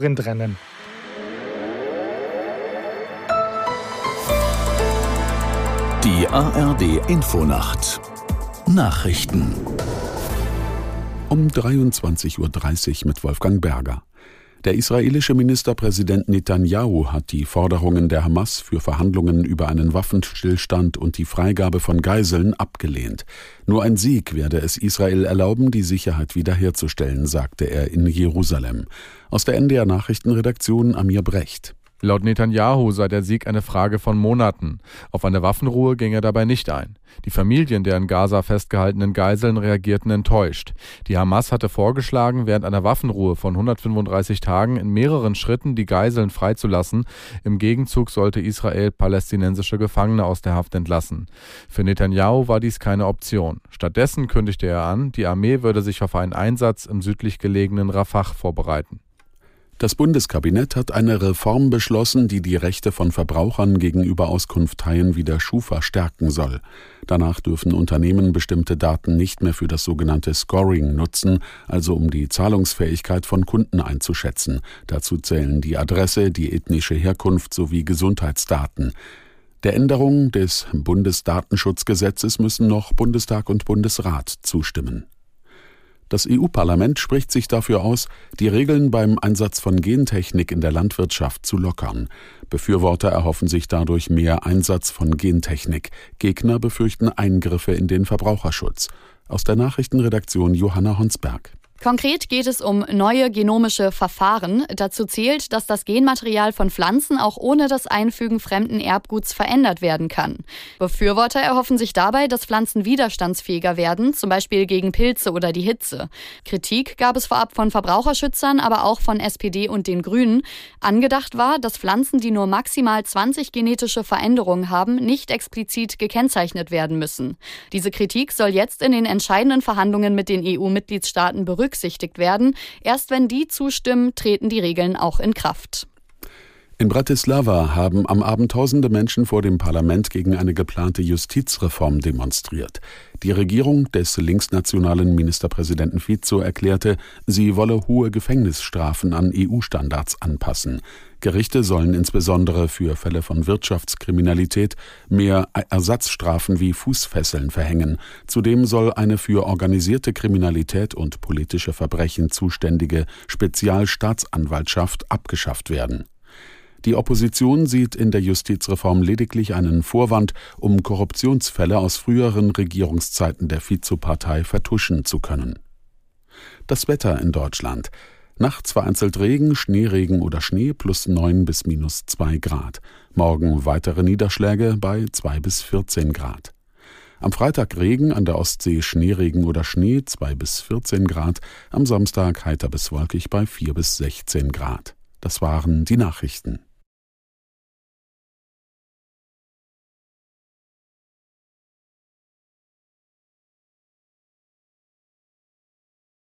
Sprintrennen. Die ARD Infonacht Nachrichten um 23.30 Uhr mit Wolfgang Berger. Der israelische Ministerpräsident Netanyahu hat die Forderungen der Hamas für Verhandlungen über einen Waffenstillstand und die Freigabe von Geiseln abgelehnt. Nur ein Sieg werde es Israel erlauben, die Sicherheit wiederherzustellen, sagte er in Jerusalem. Aus der NDR Nachrichtenredaktion Amir Brecht. Laut Netanyahu sei der Sieg eine Frage von Monaten. Auf eine Waffenruhe ging er dabei nicht ein. Die Familien der in Gaza festgehaltenen Geiseln reagierten enttäuscht. Die Hamas hatte vorgeschlagen, während einer Waffenruhe von 135 Tagen in mehreren Schritten die Geiseln freizulassen. Im Gegenzug sollte Israel palästinensische Gefangene aus der Haft entlassen. Für Netanyahu war dies keine Option. Stattdessen kündigte er an, die Armee würde sich auf einen Einsatz im südlich gelegenen Rafah vorbereiten. Das Bundeskabinett hat eine Reform beschlossen, die die Rechte von Verbrauchern gegenüber Auskunftteilen wie der Schufa stärken soll. Danach dürfen Unternehmen bestimmte Daten nicht mehr für das sogenannte Scoring nutzen, also um die Zahlungsfähigkeit von Kunden einzuschätzen. Dazu zählen die Adresse, die ethnische Herkunft sowie Gesundheitsdaten. Der Änderung des Bundesdatenschutzgesetzes müssen noch Bundestag und Bundesrat zustimmen. Das EU-Parlament spricht sich dafür aus, die Regeln beim Einsatz von Gentechnik in der Landwirtschaft zu lockern. Befürworter erhoffen sich dadurch mehr Einsatz von Gentechnik. Gegner befürchten Eingriffe in den Verbraucherschutz. Aus der Nachrichtenredaktion Johanna Honsberg. Konkret geht es um neue genomische Verfahren. Dazu zählt, dass das Genmaterial von Pflanzen auch ohne das Einfügen fremden Erbguts verändert werden kann. Befürworter erhoffen sich dabei, dass Pflanzen widerstandsfähiger werden, zum Beispiel gegen Pilze oder die Hitze. Kritik gab es vorab von Verbraucherschützern, aber auch von SPD und den Grünen. Angedacht war, dass Pflanzen, die nur maximal 20 genetische Veränderungen haben, nicht explizit gekennzeichnet werden müssen. Diese Kritik soll jetzt in den entscheidenden Verhandlungen mit den EU-Mitgliedstaaten berücksichtigt berücksichtigt werden. Erst wenn die zustimmen, treten die Regeln auch in Kraft. In Bratislava haben am Abend tausende Menschen vor dem Parlament gegen eine geplante Justizreform demonstriert. Die Regierung des linksnationalen Ministerpräsidenten Fico erklärte, sie wolle hohe Gefängnisstrafen an EU-Standards anpassen. Gerichte sollen insbesondere für Fälle von Wirtschaftskriminalität mehr Ersatzstrafen wie Fußfesseln verhängen. Zudem soll eine für organisierte Kriminalität und politische Verbrechen zuständige Spezialstaatsanwaltschaft abgeschafft werden. Die Opposition sieht in der Justizreform lediglich einen Vorwand, um Korruptionsfälle aus früheren Regierungszeiten der Vizopartei vertuschen zu können. Das Wetter in Deutschland. Nachts vereinzelt Regen, Schneeregen oder Schnee plus 9 bis minus 2 Grad. Morgen weitere Niederschläge bei 2 bis 14 Grad. Am Freitag Regen, an der Ostsee Schneeregen oder Schnee 2 bis 14 Grad. Am Samstag heiter bis wolkig bei 4 bis 16 Grad. Das waren die Nachrichten.